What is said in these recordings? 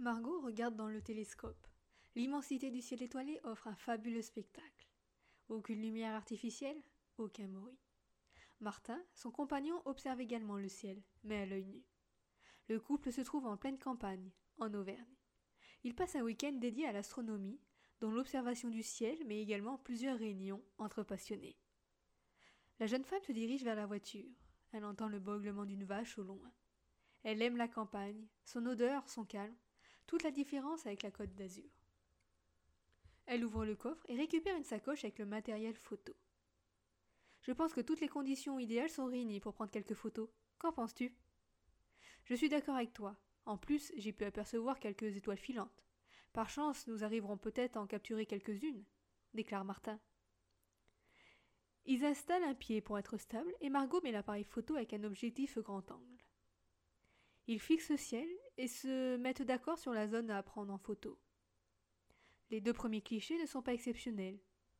Margot regarde dans le télescope. L'immensité du ciel étoilé offre un fabuleux spectacle. Aucune lumière artificielle, aucun bruit. Martin, son compagnon, observe également le ciel, mais à l'œil nu. Le couple se trouve en pleine campagne, en Auvergne. Il passe un week-end dédié à l'astronomie, dont l'observation du ciel, mais également plusieurs réunions entre passionnés. La jeune femme se dirige vers la voiture. Elle entend le beuglement d'une vache au loin. Elle aime la campagne, son odeur, son calme, toute la différence avec la côte d'Azur. Elle ouvre le coffre et récupère une sacoche avec le matériel photo. Je pense que toutes les conditions idéales sont réunies pour prendre quelques photos. Qu'en penses-tu? Je suis d'accord avec toi. En plus, j'ai pu apercevoir quelques étoiles filantes. Par chance, nous arriverons peut-être à en capturer quelques-unes, déclare Martin. Ils installent un pied pour être stable et Margot met l'appareil photo avec un objectif grand angle. Ils fixent le ciel et se mettent d'accord sur la zone à prendre en photo. Les deux premiers clichés ne sont pas exceptionnels,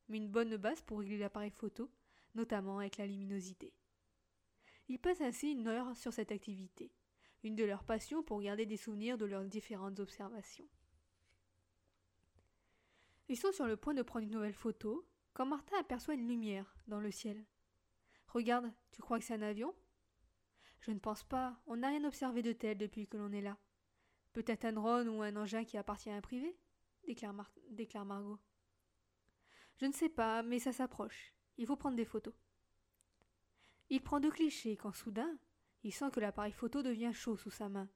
mais une bonne base pour régler l'appareil photo notamment avec la luminosité. Ils passent ainsi une heure sur cette activité, une de leurs passions pour garder des souvenirs de leurs différentes observations. Ils sont sur le point de prendre une nouvelle photo quand Martin aperçoit une lumière dans le ciel. Regarde, tu crois que c'est un avion? Je ne pense pas, on n'a rien observé de tel depuis que l'on est là. Peut-être un drone ou un engin qui appartient à un privé déclare, Margot. Je ne sais pas, mais ça s'approche. Il faut prendre des photos. Il prend deux clichés quand soudain, il sent que l'appareil photo devient chaud sous sa main.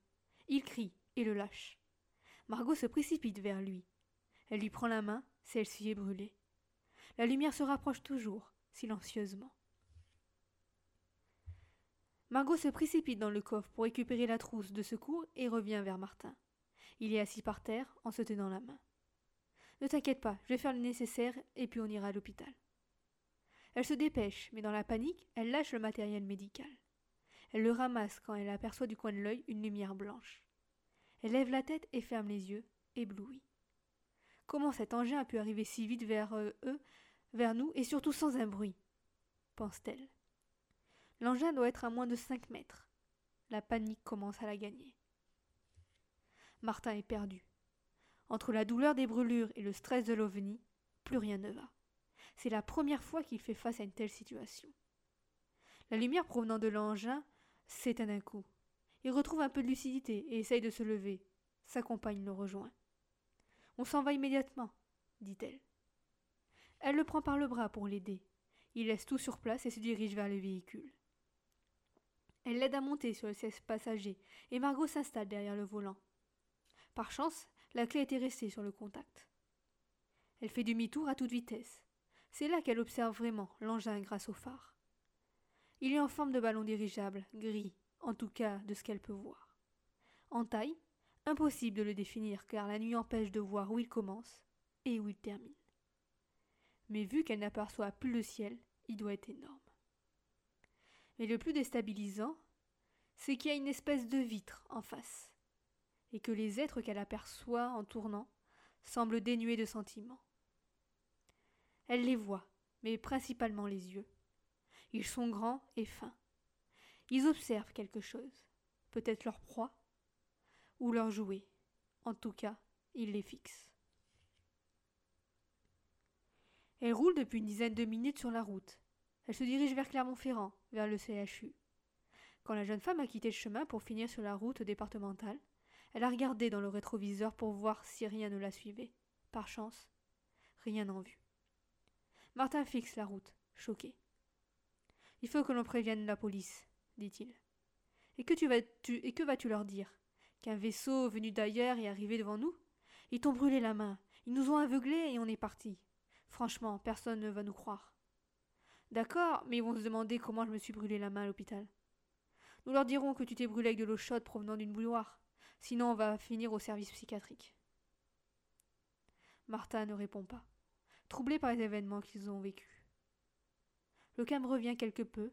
Il crie et le lâche. Margot se précipite vers lui. Elle lui prend la main, celle-ci est brûlée. La lumière se rapproche toujours, silencieusement. Margot se précipite dans le coffre pour récupérer la trousse de secours et revient vers Martin. Il est assis par terre en se tenant la main. Ne t'inquiète pas, je vais faire le nécessaire et puis on ira à l'hôpital. Elle se dépêche, mais dans la panique, elle lâche le matériel médical. Elle le ramasse quand elle aperçoit du coin de l'œil une lumière blanche. Elle lève la tête et ferme les yeux, éblouie. Comment cet engin a pu arriver si vite vers euh, eux, vers nous, et surtout sans un bruit? pense-t-elle. L'engin doit être à moins de cinq mètres. La panique commence à la gagner. Martin est perdu. Entre la douleur des brûlures et le stress de l'ovni, plus rien ne va. C'est la première fois qu'il fait face à une telle situation. La lumière provenant de l'engin s'éteint d'un coup. Il retrouve un peu de lucidité et essaye de se lever. Sa compagne le rejoint. On s'en va immédiatement, dit-elle. Elle le prend par le bras pour l'aider. Il laisse tout sur place et se dirige vers le véhicule. Elle l'aide à monter sur le siège passager et Margot s'installe derrière le volant. Par chance, la clé était restée sur le contact. Elle fait demi-tour à toute vitesse. C'est là qu'elle observe vraiment l'engin grâce au phare. Il est en forme de ballon dirigeable, gris, en tout cas de ce qu'elle peut voir. En taille, impossible de le définir car la nuit empêche de voir où il commence et où il termine. Mais vu qu'elle n'aperçoit plus le ciel, il doit être énorme. Mais le plus déstabilisant, c'est qu'il y a une espèce de vitre en face, et que les êtres qu'elle aperçoit en tournant semblent dénués de sentiments. Elle les voit, mais principalement les yeux. Ils sont grands et fins. Ils observent quelque chose, peut-être leur proie, ou leur jouet. En tout cas, ils les fixent. Elle roule depuis une dizaine de minutes sur la route. Elle se dirige vers Clermont-Ferrand, vers le CHU. Quand la jeune femme a quitté le chemin pour finir sur la route départementale, elle a regardé dans le rétroviseur pour voir si rien ne la suivait. Par chance, rien en vue. Martin fixe la route, choqué. Il faut que l'on prévienne la police, dit-il. Et que tu vas tu vas-tu leur dire? Qu'un vaisseau venu d'ailleurs est arrivé devant nous? Ils t'ont brûlé la main, ils nous ont aveuglés et on est parti. Franchement, personne ne va nous croire. D'accord, mais ils vont se demander comment je me suis brûlé la main à l'hôpital. Nous leur dirons que tu t'es brûlé avec de l'eau chaude provenant d'une bouilloire. Sinon, on va finir au service psychiatrique. Martin ne répond pas troublés par les événements qu'ils ont vécus. Le calme revient quelque peu,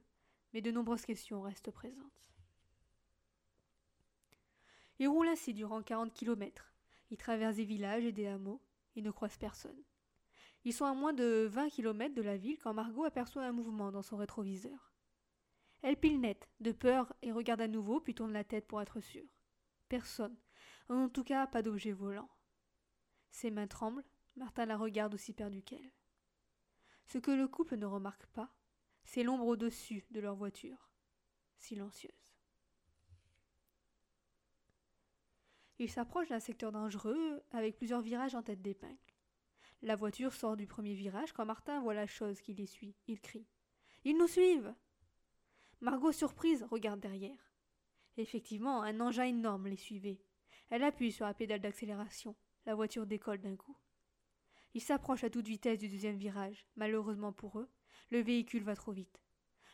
mais de nombreuses questions restent présentes. Ils roulent ainsi durant quarante kilomètres. Ils traversent des villages et des hameaux et ne croisent personne. Ils sont à moins de vingt kilomètres de la ville quand Margot aperçoit un mouvement dans son rétroviseur. Elle pile net, de peur, et regarde à nouveau, puis tourne la tête pour être sûre. Personne. En tout cas, pas d'objet volant. Ses mains tremblent, Martin la regarde aussi perdu qu'elle. Ce que le couple ne remarque pas, c'est l'ombre au-dessus de leur voiture, silencieuse. Il s'approche d'un secteur dangereux avec plusieurs virages en tête d'épingle. La voiture sort du premier virage quand Martin voit la chose qui les suit. Il crie. Ils nous suivent. Margot, surprise, regarde derrière. Effectivement, un engin énorme les suivait. Elle appuie sur la pédale d'accélération. La voiture décolle d'un coup. Ils s'approchent à toute vitesse du deuxième virage. Malheureusement pour eux, le véhicule va trop vite.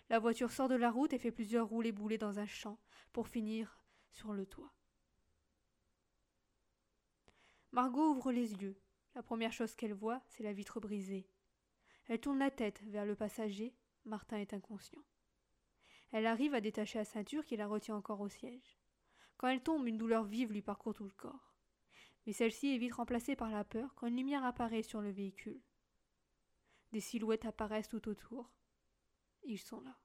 La voiture sort de la route et fait plusieurs roulés boulés dans un champ pour finir sur le toit. Margot ouvre les yeux. La première chose qu'elle voit, c'est la vitre brisée. Elle tourne la tête vers le passager. Martin est inconscient. Elle arrive à détacher la ceinture qui la retient encore au siège. Quand elle tombe, une douleur vive lui parcourt tout le corps. Mais celle-ci est vite remplacée par la peur quand une lumière apparaît sur le véhicule. Des silhouettes apparaissent tout autour. Ils sont là.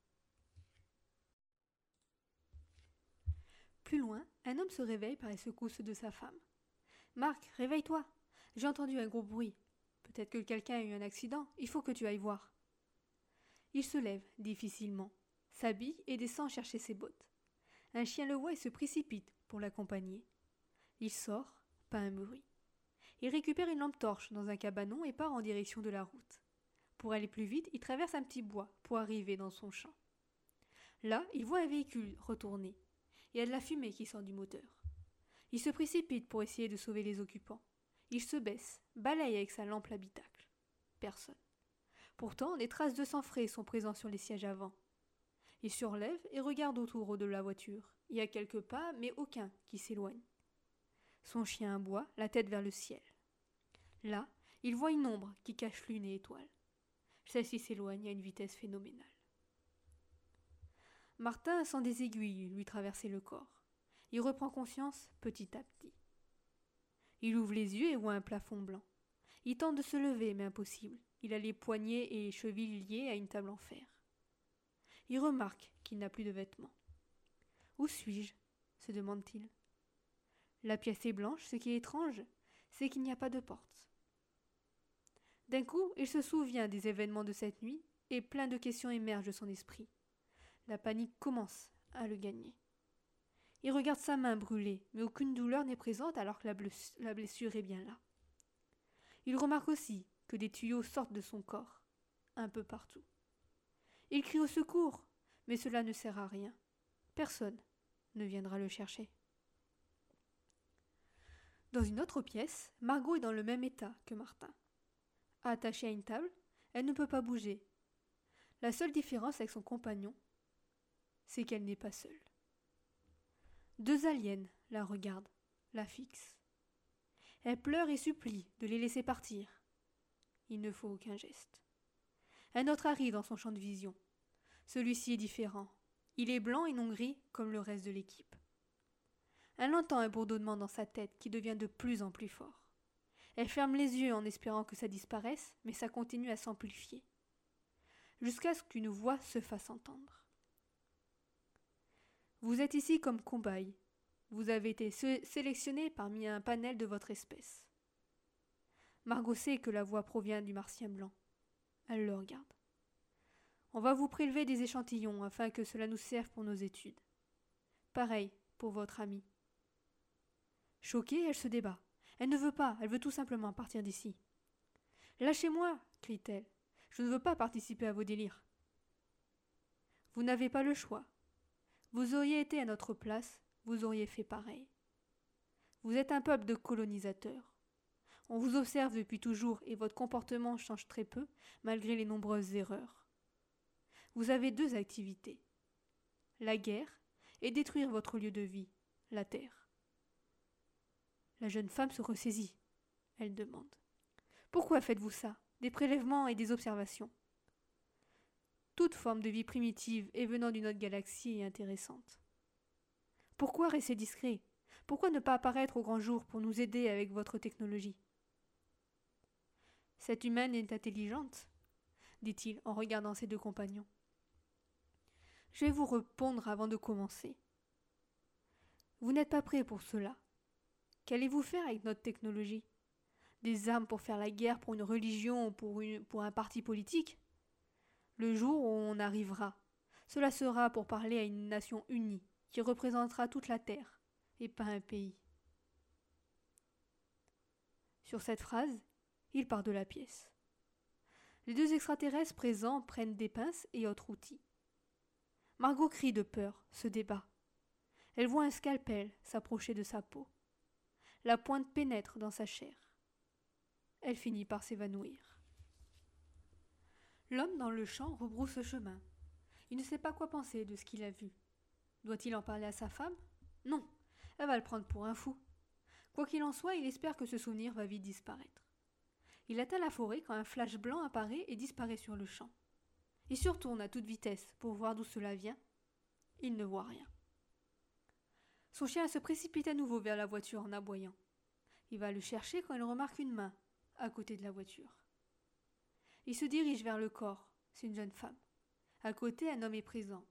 Plus loin, un homme se réveille par les secousses de sa femme. Marc, réveille-toi. J'ai entendu un gros bruit. Peut-être que quelqu'un a eu un accident. Il faut que tu ailles voir. Il se lève, difficilement, s'habille et descend chercher ses bottes. Un chien le voit et se précipite pour l'accompagner. Il sort, pas un bruit. Il récupère une lampe torche dans un cabanon et part en direction de la route. Pour aller plus vite, il traverse un petit bois pour arriver dans son champ. Là, il voit un véhicule retourner. Il y a de la fumée qui sort du moteur. Il se précipite pour essayer de sauver les occupants. Il se baisse, balaye avec sa lampe l'habitacle. Personne. Pourtant, des traces de sang frais sont présentes sur les sièges avant. Il surlève et regarde autour de la voiture. Il y a quelques pas, mais aucun qui s'éloigne. Son chien aboie, la tête vers le ciel. Là, il voit une ombre qui cache lune et étoile. Celle-ci s'éloigne à une vitesse phénoménale. Martin sent des aiguilles lui traverser le corps. Il reprend conscience petit à petit. Il ouvre les yeux et voit un plafond blanc. Il tente de se lever, mais impossible. Il a les poignets et les chevilles liés à une table en fer. Il remarque qu'il n'a plus de vêtements. Où suis-je? se demande-t-il. La pièce est blanche, ce qui est étrange, c'est qu'il n'y a pas de porte. D'un coup, il se souvient des événements de cette nuit, et plein de questions émergent de son esprit. La panique commence à le gagner. Il regarde sa main brûlée, mais aucune douleur n'est présente alors que la blessure est bien là. Il remarque aussi que des tuyaux sortent de son corps, un peu partout. Il crie au secours, mais cela ne sert à rien. Personne ne viendra le chercher. Dans une autre pièce, Margot est dans le même état que Martin. Attachée à une table, elle ne peut pas bouger. La seule différence avec son compagnon, c'est qu'elle n'est pas seule. Deux aliens la regardent, la fixent. Elle pleure et supplie de les laisser partir. Il ne faut aucun geste. Un autre arrive dans son champ de vision. Celui-ci est différent. Il est blanc et non gris comme le reste de l'équipe. Elle entend un bourdonnement dans sa tête qui devient de plus en plus fort. Elle ferme les yeux en espérant que ça disparaisse, mais ça continue à s'amplifier. Jusqu'à ce qu'une voix se fasse entendre. Vous êtes ici comme cobaye. Vous avez été sélectionné parmi un panel de votre espèce. Margot sait que la voix provient du martien blanc. Elle le regarde. On va vous prélever des échantillons afin que cela nous serve pour nos études. Pareil pour votre amie. Choquée, elle se débat. Elle ne veut pas, elle veut tout simplement partir d'ici. Lâchez-moi, crie-t-elle. Je ne veux pas participer à vos délires. Vous n'avez pas le choix. Vous auriez été à notre place, vous auriez fait pareil. Vous êtes un peuple de colonisateurs. On vous observe depuis toujours et votre comportement change très peu, malgré les nombreuses erreurs. Vous avez deux activités la guerre et détruire votre lieu de vie, la terre. La jeune femme se ressaisit. Elle demande Pourquoi faites-vous ça? Des prélèvements et des observations toute forme de vie primitive et venant d'une autre galaxie est intéressante. Pourquoi rester discret? Pourquoi ne pas apparaître au grand jour pour nous aider avec votre technologie? Cette humaine est intelligente, dit-il en regardant ses deux compagnons. Je vais vous répondre avant de commencer. Vous n'êtes pas prêt pour cela. Qu'allez-vous faire avec notre technologie? Des armes pour faire la guerre pour une religion ou pour, pour un parti politique? Le jour où on arrivera, cela sera pour parler à une nation unie qui représentera toute la Terre et pas un pays. Sur cette phrase, il part de la pièce. Les deux extraterrestres présents prennent des pinces et autres outils. Margot crie de peur, se débat. Elle voit un scalpel s'approcher de sa peau. La pointe pénètre dans sa chair. Elle finit par s'évanouir. L'homme dans le champ rebrousse chemin. Il ne sait pas quoi penser de ce qu'il a vu. Doit-il en parler à sa femme? Non, elle va le prendre pour un fou. Quoi qu'il en soit, il espère que ce souvenir va vite disparaître. Il atteint la forêt quand un flash blanc apparaît et disparaît sur le champ. Il se retourne à toute vitesse pour voir d'où cela vient. Il ne voit rien. Son chien se précipite à nouveau vers la voiture en aboyant. Il va le chercher quand il remarque une main à côté de la voiture. Il se dirige vers le corps. C'est une jeune femme. À côté, un homme est présent.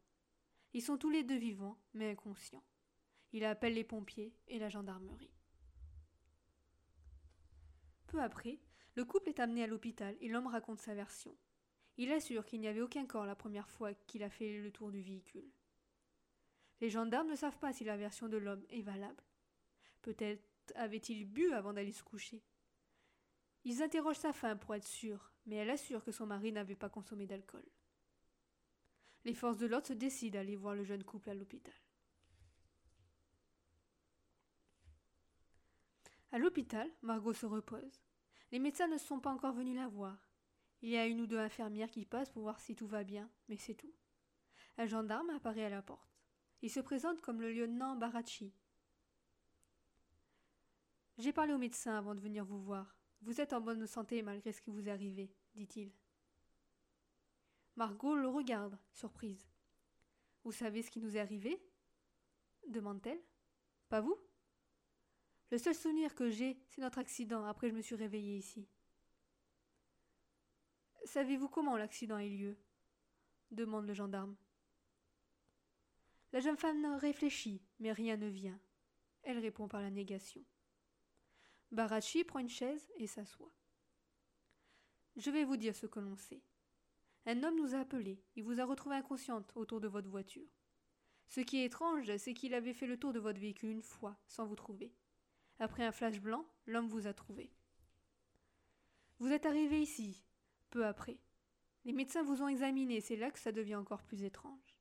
Ils sont tous les deux vivants, mais inconscients. Il appelle les pompiers et la gendarmerie. Peu après, le couple est amené à l'hôpital et l'homme raconte sa version. Il assure qu'il n'y avait aucun corps la première fois qu'il a fait le tour du véhicule. Les gendarmes ne savent pas si la version de l'homme est valable. Peut-être avait-il bu avant d'aller se coucher. Ils interrogent sa femme pour être sûrs, mais elle assure que son mari n'avait pas consommé d'alcool. Les forces de l'ordre se décident à aller voir le jeune couple à l'hôpital. À l'hôpital, Margot se repose. Les médecins ne sont pas encore venus la voir. Il y a une ou deux infirmières qui passent pour voir si tout va bien, mais c'est tout. Un gendarme apparaît à la porte. Il se présente comme le lieutenant Baracci. J'ai parlé au médecin avant de venir vous voir. Vous êtes en bonne santé malgré ce qui vous est arrivé, dit-il. Margot le regarde, surprise. Vous savez ce qui nous est arrivé demande-t-elle. Pas vous? Le seul souvenir que j'ai, c'est notre accident, après je me suis réveillée ici. Savez-vous comment l'accident a eu lieu? demande le gendarme. La jeune femme réfléchit, mais rien ne vient. Elle répond par la négation. Barachi prend une chaise et s'assoit. Je vais vous dire ce que l'on sait. Un homme nous a appelés. Il vous a retrouvé inconsciente autour de votre voiture. Ce qui est étrange, c'est qu'il avait fait le tour de votre véhicule une fois, sans vous trouver. Après un flash blanc, l'homme vous a trouvé. Vous êtes arrivé ici, peu après. Les médecins vous ont examiné, c'est là que ça devient encore plus étrange.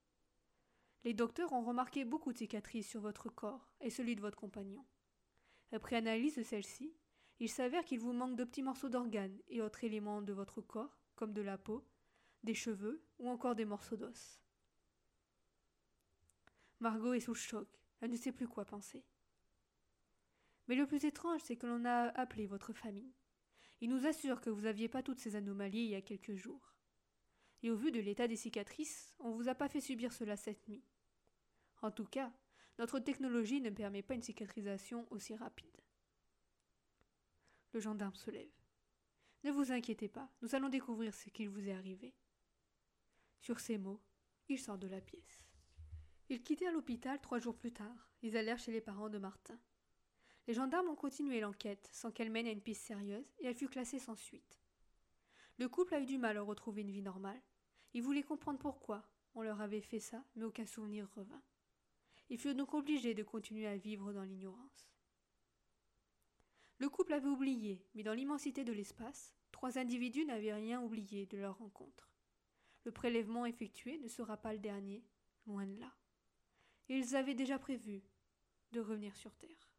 Les docteurs ont remarqué beaucoup de cicatrices sur votre corps et celui de votre compagnon. Après analyse de celle-ci, il s'avère qu'il vous manque de petits morceaux d'organes et autres éléments de votre corps, comme de la peau, des cheveux ou encore des morceaux d'os. Margot est sous choc, elle ne sait plus quoi penser. Mais le plus étrange, c'est que l'on a appelé votre famille. Il nous assure que vous n'aviez pas toutes ces anomalies il y a quelques jours. Et au vu de l'état des cicatrices, on ne vous a pas fait subir cela cette nuit. En tout cas, notre technologie ne permet pas une cicatrisation aussi rapide. Le gendarme se lève. Ne vous inquiétez pas, nous allons découvrir ce qu'il vous est arrivé. Sur ces mots, il sort de la pièce. Ils quittèrent l'hôpital trois jours plus tard. Ils allèrent chez les parents de Martin. Les gendarmes ont continué l'enquête sans qu'elle mène à une piste sérieuse et elle fut classée sans suite. Le couple a eu du mal à retrouver une vie normale. Ils voulaient comprendre pourquoi on leur avait fait ça, mais aucun souvenir revint. Ils furent donc obligés de continuer à vivre dans l'ignorance. Le couple avait oublié, mais dans l'immensité de l'espace, trois individus n'avaient rien oublié de leur rencontre. Le prélèvement effectué ne sera pas le dernier, loin de là. ils avaient déjà prévu de revenir sur Terre.